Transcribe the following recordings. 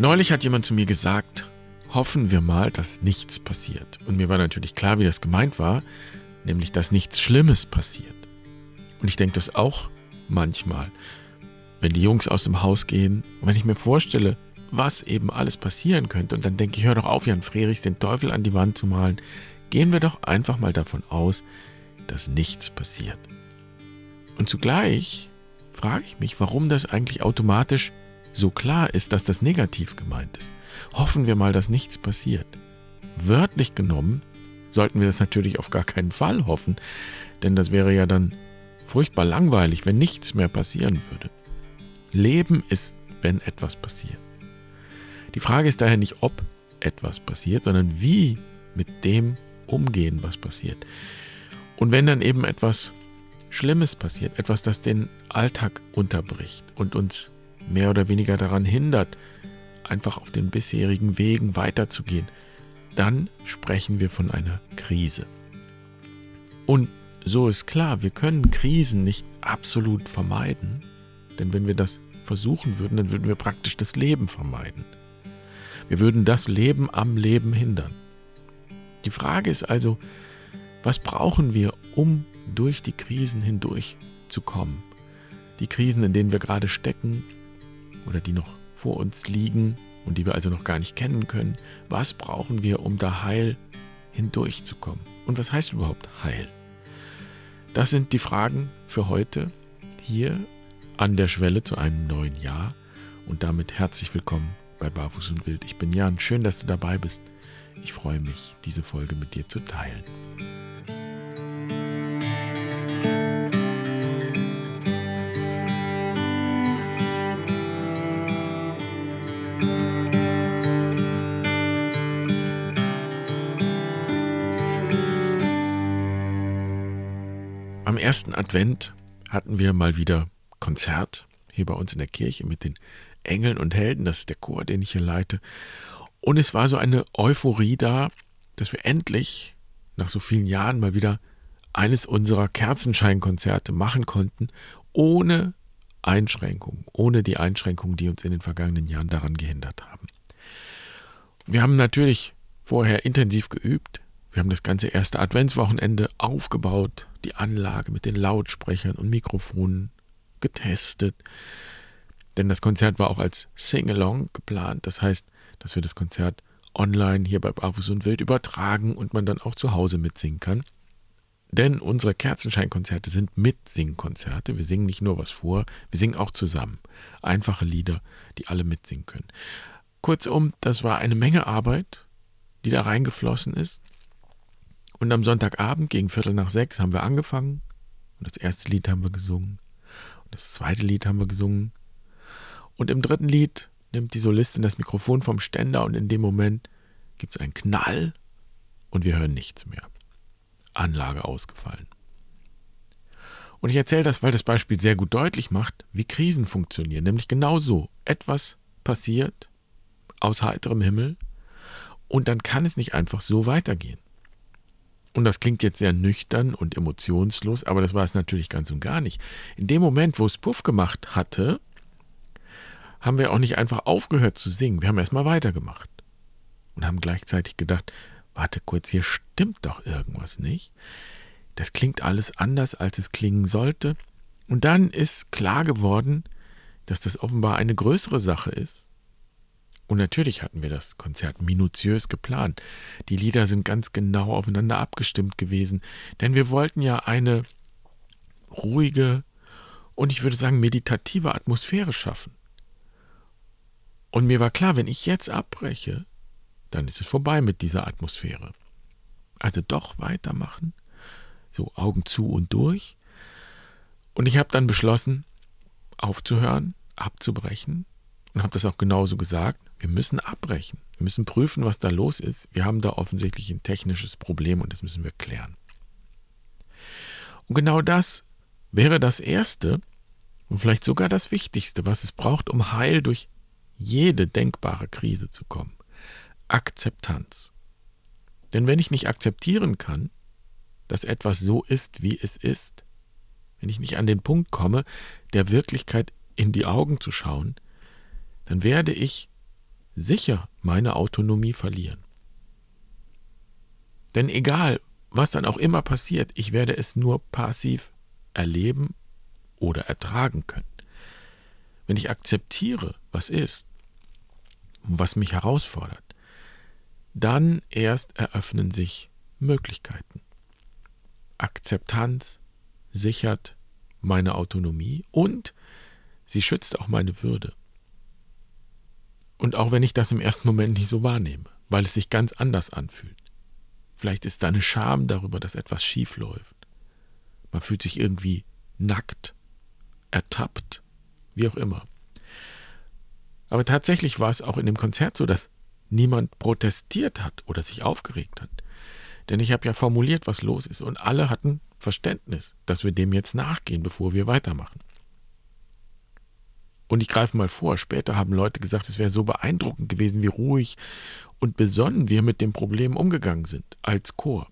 Neulich hat jemand zu mir gesagt, hoffen wir mal, dass nichts passiert. Und mir war natürlich klar, wie das gemeint war, nämlich dass nichts Schlimmes passiert. Und ich denke das auch manchmal, wenn die Jungs aus dem Haus gehen und wenn ich mir vorstelle, was eben alles passieren könnte, und dann denke ich, hör doch auf, Jan Frerichs den Teufel an die Wand zu malen, gehen wir doch einfach mal davon aus, dass nichts passiert. Und zugleich frage ich mich, warum das eigentlich automatisch so klar ist, dass das negativ gemeint ist. Hoffen wir mal, dass nichts passiert. Wörtlich genommen sollten wir das natürlich auf gar keinen Fall hoffen, denn das wäre ja dann furchtbar langweilig, wenn nichts mehr passieren würde. Leben ist, wenn etwas passiert. Die Frage ist daher nicht, ob etwas passiert, sondern wie mit dem umgehen, was passiert. Und wenn dann eben etwas Schlimmes passiert, etwas, das den Alltag unterbricht und uns mehr oder weniger daran hindert, einfach auf den bisherigen Wegen weiterzugehen, dann sprechen wir von einer Krise. Und so ist klar, wir können Krisen nicht absolut vermeiden, denn wenn wir das versuchen würden, dann würden wir praktisch das Leben vermeiden. Wir würden das Leben am Leben hindern. Die Frage ist also, was brauchen wir, um durch die Krisen hindurch zu kommen? Die Krisen, in denen wir gerade stecken oder die noch vor uns liegen und die wir also noch gar nicht kennen können. Was brauchen wir, um da heil hindurchzukommen? Und was heißt überhaupt heil? Das sind die Fragen für heute hier an der Schwelle zu einem neuen Jahr und damit herzlich willkommen bei Barfuß und Wild. Ich bin Jan, schön, dass du dabei bist. Ich freue mich, diese Folge mit dir zu teilen. Ersten Advent hatten wir mal wieder Konzert hier bei uns in der Kirche mit den Engeln und Helden. Das ist der Chor, den ich hier leite. Und es war so eine Euphorie da, dass wir endlich nach so vielen Jahren mal wieder eines unserer Kerzenscheinkonzerte machen konnten, ohne Einschränkungen, ohne die Einschränkungen, die uns in den vergangenen Jahren daran gehindert haben. Wir haben natürlich vorher intensiv geübt. Wir haben das ganze erste Adventswochenende aufgebaut, die Anlage mit den Lautsprechern und Mikrofonen getestet. Denn das Konzert war auch als Sing-Along geplant. Das heißt, dass wir das Konzert online hier bei Barfuß und Wild übertragen und man dann auch zu Hause mitsingen kann. Denn unsere Kerzenscheinkonzerte sind Mitsingkonzerte. Wir singen nicht nur was vor, wir singen auch zusammen. Einfache Lieder, die alle mitsingen können. Kurzum, das war eine Menge Arbeit, die da reingeflossen ist. Und am Sonntagabend gegen Viertel nach sechs haben wir angefangen und das erste Lied haben wir gesungen und das zweite Lied haben wir gesungen und im dritten Lied nimmt die Solistin das Mikrofon vom Ständer und in dem Moment gibt es einen Knall und wir hören nichts mehr. Anlage ausgefallen. Und ich erzähle das, weil das Beispiel sehr gut deutlich macht, wie Krisen funktionieren. Nämlich genau so. Etwas passiert aus heiterem Himmel und dann kann es nicht einfach so weitergehen. Und das klingt jetzt sehr nüchtern und emotionslos, aber das war es natürlich ganz und gar nicht. In dem Moment, wo es Puff gemacht hatte, haben wir auch nicht einfach aufgehört zu singen. Wir haben erstmal weitergemacht und haben gleichzeitig gedacht, warte kurz, hier stimmt doch irgendwas nicht. Das klingt alles anders, als es klingen sollte. Und dann ist klar geworden, dass das offenbar eine größere Sache ist und natürlich hatten wir das Konzert minutiös geplant. Die Lieder sind ganz genau aufeinander abgestimmt gewesen, denn wir wollten ja eine ruhige und ich würde sagen meditative Atmosphäre schaffen. Und mir war klar, wenn ich jetzt abbreche, dann ist es vorbei mit dieser Atmosphäre. Also doch weitermachen, so Augen zu und durch. Und ich habe dann beschlossen, aufzuhören, abzubrechen und habe das auch genauso gesagt. Wir müssen abbrechen. Wir müssen prüfen, was da los ist. Wir haben da offensichtlich ein technisches Problem und das müssen wir klären. Und genau das wäre das Erste und vielleicht sogar das Wichtigste, was es braucht, um heil durch jede denkbare Krise zu kommen. Akzeptanz. Denn wenn ich nicht akzeptieren kann, dass etwas so ist, wie es ist, wenn ich nicht an den Punkt komme, der Wirklichkeit in die Augen zu schauen, dann werde ich sicher meine Autonomie verlieren. Denn egal, was dann auch immer passiert, ich werde es nur passiv erleben oder ertragen können. Wenn ich akzeptiere, was ist was mich herausfordert, dann erst eröffnen sich Möglichkeiten. Akzeptanz sichert meine Autonomie und sie schützt auch meine Würde. Und auch wenn ich das im ersten Moment nicht so wahrnehme, weil es sich ganz anders anfühlt. Vielleicht ist da eine Scham darüber, dass etwas schief läuft. Man fühlt sich irgendwie nackt, ertappt, wie auch immer. Aber tatsächlich war es auch in dem Konzert so, dass niemand protestiert hat oder sich aufgeregt hat. Denn ich habe ja formuliert, was los ist, und alle hatten Verständnis, dass wir dem jetzt nachgehen, bevor wir weitermachen. Und ich greife mal vor, später haben Leute gesagt, es wäre so beeindruckend gewesen, wie ruhig und besonnen wir mit dem Problem umgegangen sind, als Chor.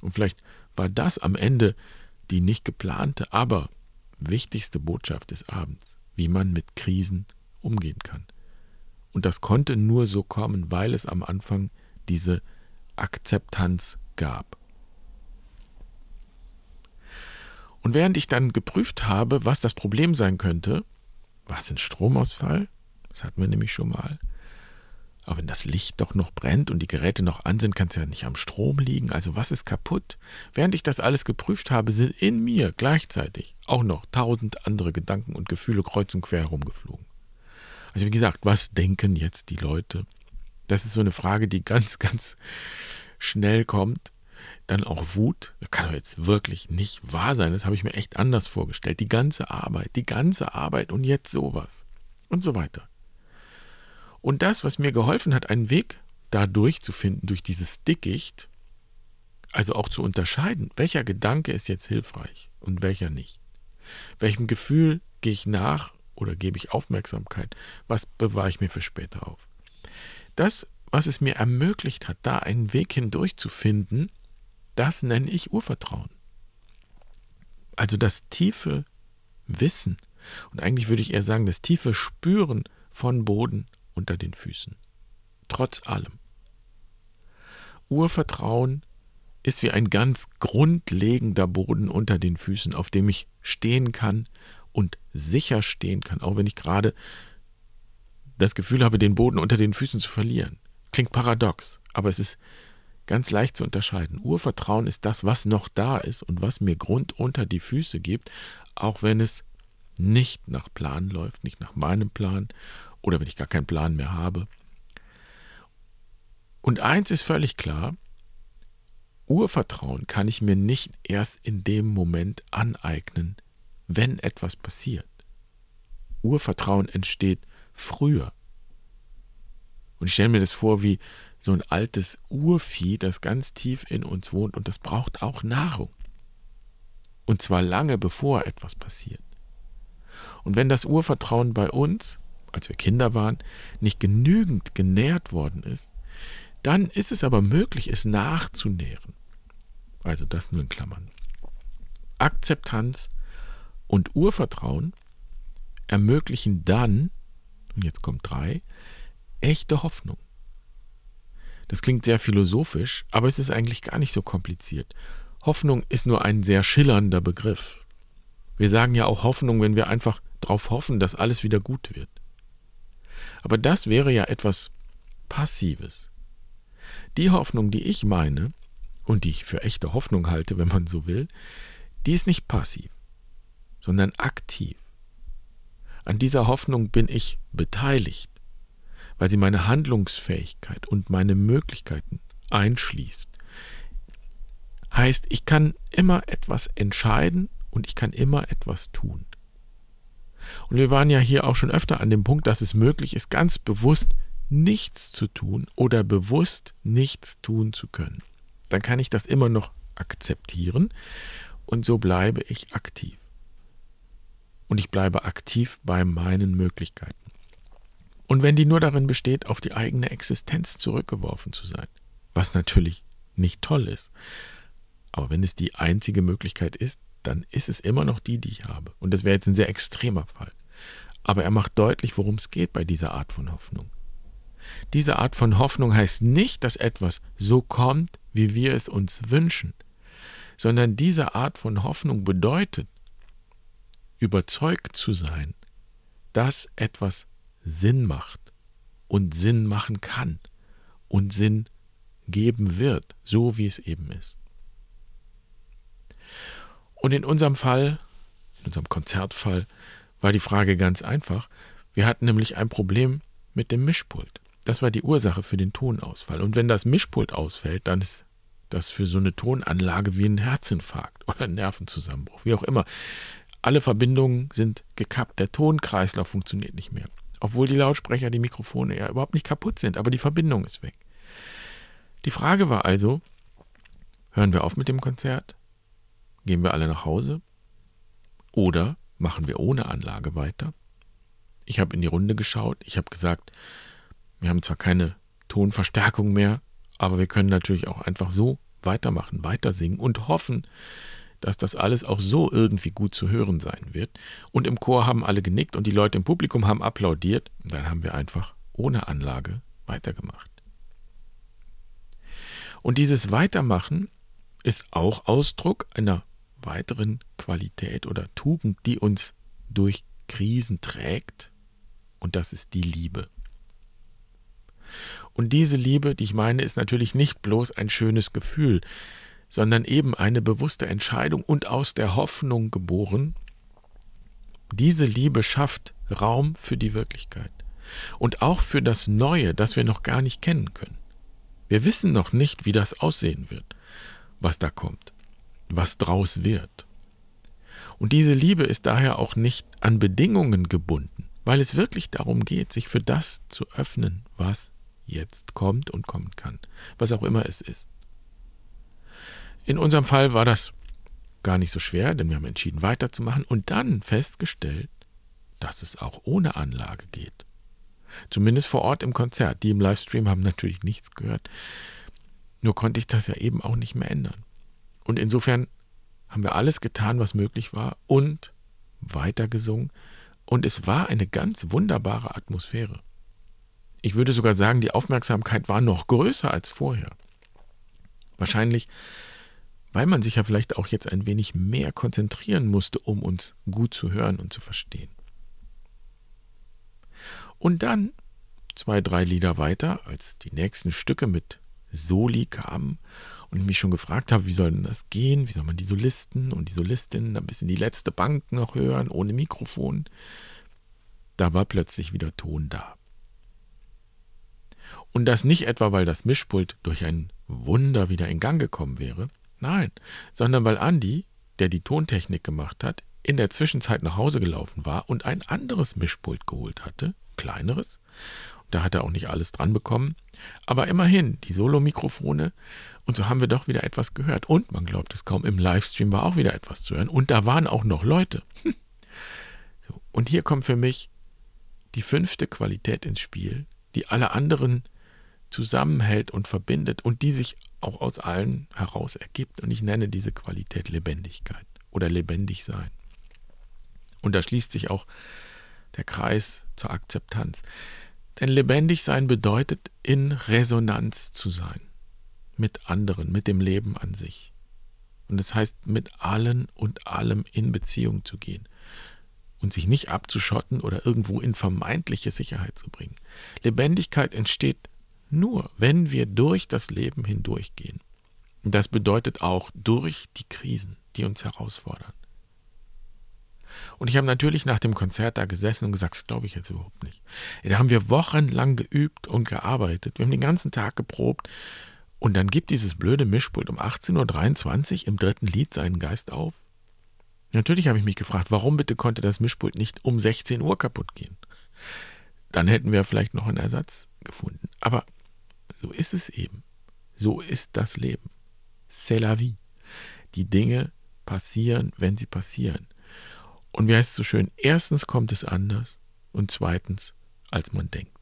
Und vielleicht war das am Ende die nicht geplante, aber wichtigste Botschaft des Abends, wie man mit Krisen umgehen kann. Und das konnte nur so kommen, weil es am Anfang diese Akzeptanz gab. Und während ich dann geprüft habe, was das Problem sein könnte, was ein Stromausfall, das hatten wir nämlich schon mal, aber wenn das Licht doch noch brennt und die Geräte noch an sind, kann es ja nicht am Strom liegen. Also was ist kaputt? Während ich das alles geprüft habe, sind in mir gleichzeitig auch noch tausend andere Gedanken und Gefühle kreuz und quer herumgeflogen. Also wie gesagt, was denken jetzt die Leute? Das ist so eine Frage, die ganz, ganz schnell kommt. Dann auch Wut. Das kann doch jetzt wirklich nicht wahr sein. Das habe ich mir echt anders vorgestellt. Die ganze Arbeit, die ganze Arbeit und jetzt sowas. Und so weiter. Und das, was mir geholfen hat, einen Weg da durchzufinden, durch dieses Dickicht, also auch zu unterscheiden, welcher Gedanke ist jetzt hilfreich und welcher nicht. Welchem Gefühl gehe ich nach oder gebe ich Aufmerksamkeit? Was bewahre ich mir für später auf? Das, was es mir ermöglicht hat, da einen Weg hindurch zu finden, das nenne ich Urvertrauen. Also das tiefe Wissen und eigentlich würde ich eher sagen, das tiefe Spüren von Boden unter den Füßen. Trotz allem. Urvertrauen ist wie ein ganz grundlegender Boden unter den Füßen, auf dem ich stehen kann und sicher stehen kann, auch wenn ich gerade das Gefühl habe, den Boden unter den Füßen zu verlieren. Klingt paradox, aber es ist ganz leicht zu unterscheiden. Urvertrauen ist das, was noch da ist und was mir Grund unter die Füße gibt, auch wenn es nicht nach Plan läuft, nicht nach meinem Plan oder wenn ich gar keinen Plan mehr habe. Und eins ist völlig klar, Urvertrauen kann ich mir nicht erst in dem Moment aneignen, wenn etwas passiert. Urvertrauen entsteht früher. Und ich stelle mir das vor wie so ein altes Urvieh, das ganz tief in uns wohnt und das braucht auch Nahrung. Und zwar lange bevor etwas passiert. Und wenn das Urvertrauen bei uns als wir Kinder waren, nicht genügend genährt worden ist, dann ist es aber möglich, es nachzunähren. Also das nur in Klammern. Akzeptanz und Urvertrauen ermöglichen dann, und jetzt kommt drei, echte Hoffnung. Das klingt sehr philosophisch, aber es ist eigentlich gar nicht so kompliziert. Hoffnung ist nur ein sehr schillernder Begriff. Wir sagen ja auch Hoffnung, wenn wir einfach darauf hoffen, dass alles wieder gut wird. Aber das wäre ja etwas Passives. Die Hoffnung, die ich meine und die ich für echte Hoffnung halte, wenn man so will, die ist nicht passiv, sondern aktiv. An dieser Hoffnung bin ich beteiligt, weil sie meine Handlungsfähigkeit und meine Möglichkeiten einschließt. Heißt, ich kann immer etwas entscheiden und ich kann immer etwas tun. Und wir waren ja hier auch schon öfter an dem Punkt, dass es möglich ist, ganz bewusst nichts zu tun oder bewusst nichts tun zu können. Dann kann ich das immer noch akzeptieren und so bleibe ich aktiv. Und ich bleibe aktiv bei meinen Möglichkeiten. Und wenn die nur darin besteht, auf die eigene Existenz zurückgeworfen zu sein, was natürlich nicht toll ist, aber wenn es die einzige Möglichkeit ist, dann ist es immer noch die, die ich habe. Und das wäre jetzt ein sehr extremer Fall. Aber er macht deutlich, worum es geht bei dieser Art von Hoffnung. Diese Art von Hoffnung heißt nicht, dass etwas so kommt, wie wir es uns wünschen, sondern diese Art von Hoffnung bedeutet, überzeugt zu sein, dass etwas Sinn macht und Sinn machen kann und Sinn geben wird, so wie es eben ist. Und in unserem Fall, in unserem Konzertfall, war die Frage ganz einfach. Wir hatten nämlich ein Problem mit dem Mischpult. Das war die Ursache für den Tonausfall. Und wenn das Mischpult ausfällt, dann ist das für so eine Tonanlage wie ein Herzinfarkt oder ein Nervenzusammenbruch, wie auch immer. Alle Verbindungen sind gekappt, der Tonkreislauf funktioniert nicht mehr. Obwohl die Lautsprecher, die Mikrofone ja überhaupt nicht kaputt sind, aber die Verbindung ist weg. Die Frage war also, hören wir auf mit dem Konzert? Gehen wir alle nach Hause? Oder machen wir ohne Anlage weiter? Ich habe in die Runde geschaut, ich habe gesagt, wir haben zwar keine Tonverstärkung mehr, aber wir können natürlich auch einfach so weitermachen, weiter singen und hoffen, dass das alles auch so irgendwie gut zu hören sein wird. Und im Chor haben alle genickt und die Leute im Publikum haben applaudiert. Und dann haben wir einfach ohne Anlage weitergemacht. Und dieses Weitermachen ist auch Ausdruck einer weiteren Qualität oder Tugend, die uns durch Krisen trägt. Und das ist die Liebe. Und diese Liebe, die ich meine, ist natürlich nicht bloß ein schönes Gefühl, sondern eben eine bewusste Entscheidung und aus der Hoffnung geboren. Diese Liebe schafft Raum für die Wirklichkeit und auch für das Neue, das wir noch gar nicht kennen können. Wir wissen noch nicht, wie das aussehen wird, was da kommt, was draus wird. Und diese Liebe ist daher auch nicht an Bedingungen gebunden, weil es wirklich darum geht, sich für das zu öffnen, was jetzt kommt und kommen kann, was auch immer es ist. In unserem Fall war das gar nicht so schwer, denn wir haben entschieden weiterzumachen und dann festgestellt, dass es auch ohne Anlage geht. Zumindest vor Ort im Konzert. Die im Livestream haben natürlich nichts gehört. Nur konnte ich das ja eben auch nicht mehr ändern. Und insofern haben wir alles getan, was möglich war und weitergesungen. Und es war eine ganz wunderbare Atmosphäre. Ich würde sogar sagen, die Aufmerksamkeit war noch größer als vorher. Wahrscheinlich, weil man sich ja vielleicht auch jetzt ein wenig mehr konzentrieren musste, um uns gut zu hören und zu verstehen. Und dann, zwei, drei Lieder weiter, als die nächsten Stücke mit Soli kamen und ich mich schon gefragt habe, wie soll denn das gehen? Wie soll man die Solisten und die Solistinnen ein bisschen die letzte Bank noch hören, ohne Mikrofon? Da war plötzlich wieder Ton da. Und das nicht etwa, weil das Mischpult durch ein Wunder wieder in Gang gekommen wäre, nein, sondern weil Andi, der die Tontechnik gemacht hat, in der Zwischenzeit nach Hause gelaufen war und ein anderes Mischpult geholt hatte, kleineres. Da hat er auch nicht alles dran bekommen, aber immerhin die Solo-Mikrofone und so haben wir doch wieder etwas gehört. Und man glaubt es kaum, im Livestream war auch wieder etwas zu hören und da waren auch noch Leute. so, und hier kommt für mich die fünfte Qualität ins Spiel, die alle anderen zusammenhält und verbindet und die sich auch aus allen heraus ergibt. Und ich nenne diese Qualität Lebendigkeit oder lebendig sein. Und da schließt sich auch der Kreis zur Akzeptanz. Denn lebendig sein bedeutet, in Resonanz zu sein. Mit anderen, mit dem Leben an sich. Und das heißt, mit allen und allem in Beziehung zu gehen. Und sich nicht abzuschotten oder irgendwo in vermeintliche Sicherheit zu bringen. Lebendigkeit entsteht nur, wenn wir durch das Leben hindurchgehen. Das bedeutet auch durch die Krisen, die uns herausfordern. Und ich habe natürlich nach dem Konzert da gesessen und gesagt, das glaube ich jetzt überhaupt nicht. Da haben wir wochenlang geübt und gearbeitet. Wir haben den ganzen Tag geprobt. Und dann gibt dieses blöde Mischpult um 18.23 Uhr im dritten Lied seinen Geist auf. Natürlich habe ich mich gefragt, warum bitte konnte das Mischpult nicht um 16 Uhr kaputt gehen? Dann hätten wir vielleicht noch einen Ersatz gefunden. Aber so ist es eben. So ist das Leben. C'est la vie. Die Dinge passieren, wenn sie passieren. Und wie heißt es so schön? Erstens kommt es anders und zweitens, als man denkt.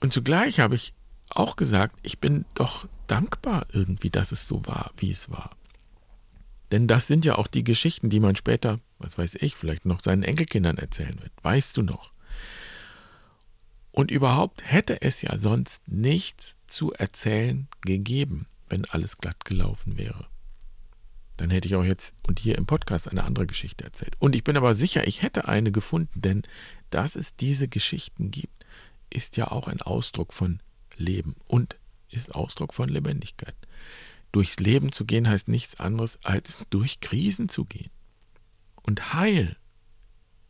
Und zugleich habe ich auch gesagt, ich bin doch dankbar irgendwie, dass es so war, wie es war. Denn das sind ja auch die Geschichten, die man später, was weiß ich, vielleicht noch seinen Enkelkindern erzählen wird. Weißt du noch? Und überhaupt hätte es ja sonst nichts zu erzählen gegeben, wenn alles glatt gelaufen wäre. Dann hätte ich auch jetzt und hier im Podcast eine andere Geschichte erzählt. Und ich bin aber sicher, ich hätte eine gefunden, denn dass es diese Geschichten gibt, ist ja auch ein Ausdruck von Leben und ist Ausdruck von Lebendigkeit. Durchs Leben zu gehen heißt nichts anderes als durch Krisen zu gehen. Und Heil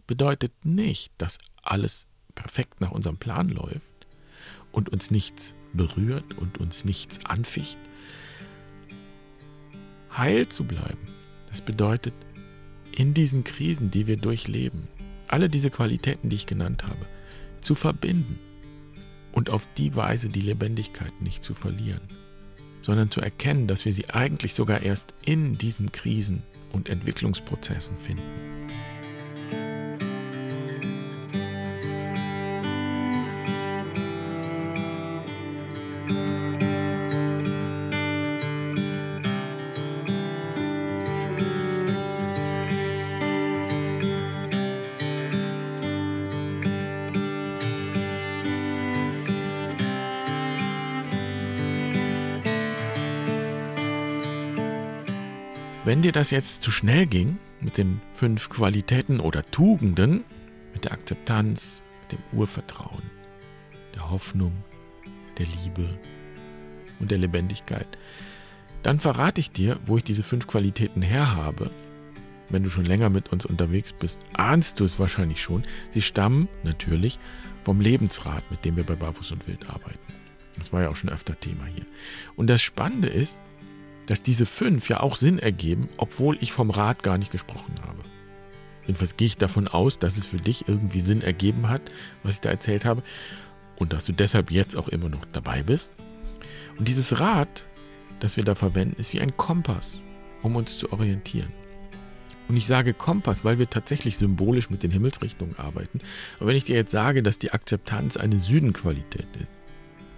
bedeutet nicht, dass alles perfekt nach unserem Plan läuft und uns nichts berührt und uns nichts anficht. Heil zu bleiben, das bedeutet, in diesen Krisen, die wir durchleben, alle diese Qualitäten, die ich genannt habe, zu verbinden und auf die Weise die Lebendigkeit nicht zu verlieren, sondern zu erkennen, dass wir sie eigentlich sogar erst in diesen Krisen und Entwicklungsprozessen finden. Dir das jetzt zu schnell ging mit den fünf Qualitäten oder Tugenden, mit der Akzeptanz, mit dem Urvertrauen, der Hoffnung, der Liebe und der Lebendigkeit, dann verrate ich dir, wo ich diese fünf Qualitäten her habe. Wenn du schon länger mit uns unterwegs bist, ahnst du es wahrscheinlich schon. Sie stammen natürlich vom Lebensrat, mit dem wir bei Barfuß und Wild arbeiten. Das war ja auch schon öfter Thema hier. Und das Spannende ist, dass diese fünf ja auch Sinn ergeben, obwohl ich vom Rat gar nicht gesprochen habe. Jedenfalls gehe ich davon aus, dass es für dich irgendwie Sinn ergeben hat, was ich da erzählt habe, und dass du deshalb jetzt auch immer noch dabei bist. Und dieses Rad, das wir da verwenden, ist wie ein Kompass, um uns zu orientieren. Und ich sage Kompass, weil wir tatsächlich symbolisch mit den Himmelsrichtungen arbeiten. Aber wenn ich dir jetzt sage, dass die Akzeptanz eine Südenqualität ist,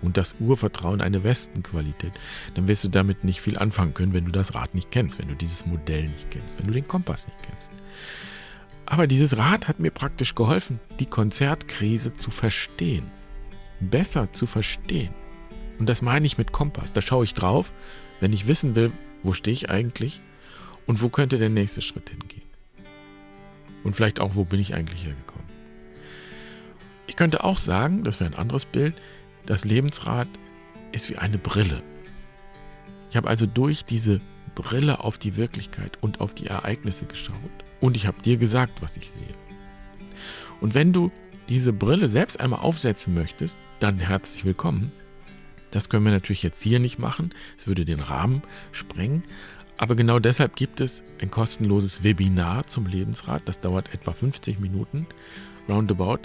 und das Urvertrauen eine Westenqualität, dann wirst du damit nicht viel anfangen können, wenn du das Rad nicht kennst, wenn du dieses Modell nicht kennst, wenn du den Kompass nicht kennst. Aber dieses Rad hat mir praktisch geholfen, die Konzertkrise zu verstehen, besser zu verstehen. Und das meine ich mit Kompass. Da schaue ich drauf, wenn ich wissen will, wo stehe ich eigentlich und wo könnte der nächste Schritt hingehen. Und vielleicht auch, wo bin ich eigentlich hergekommen. Ich könnte auch sagen, das wäre ein anderes Bild, das Lebensrad ist wie eine Brille. Ich habe also durch diese Brille auf die Wirklichkeit und auf die Ereignisse geschaut und ich habe dir gesagt, was ich sehe. Und wenn du diese Brille selbst einmal aufsetzen möchtest, dann herzlich willkommen. Das können wir natürlich jetzt hier nicht machen, es würde den Rahmen sprengen, aber genau deshalb gibt es ein kostenloses Webinar zum Lebensrad, das dauert etwa 50 Minuten, roundabout.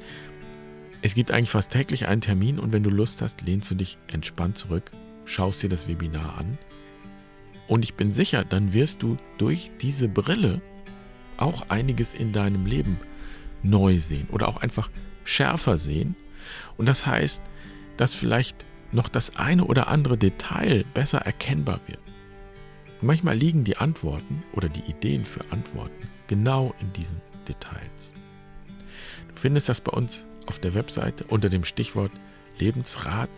Es gibt eigentlich fast täglich einen Termin und wenn du Lust hast, lehnst du dich entspannt zurück, schaust dir das Webinar an und ich bin sicher, dann wirst du durch diese Brille auch einiges in deinem Leben neu sehen oder auch einfach schärfer sehen. Und das heißt, dass vielleicht noch das eine oder andere Detail besser erkennbar wird. manchmal liegen die Antworten oder die Ideen für Antworten genau in diesen Details. Du findest das bei uns auf der Webseite unter dem Stichwort Lebensrat.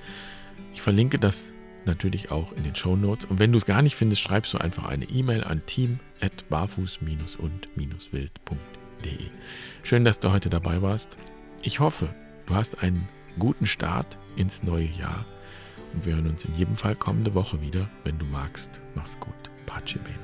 Ich verlinke das natürlich auch in den Show Notes. Und wenn du es gar nicht findest, schreibst du einfach eine E-Mail an team@barfuß-und-wild.de. Schön, dass du heute dabei warst. Ich hoffe, du hast einen guten Start ins neue Jahr und wir hören uns in jedem Fall kommende Woche wieder. Wenn du magst, mach's gut. Pace bene.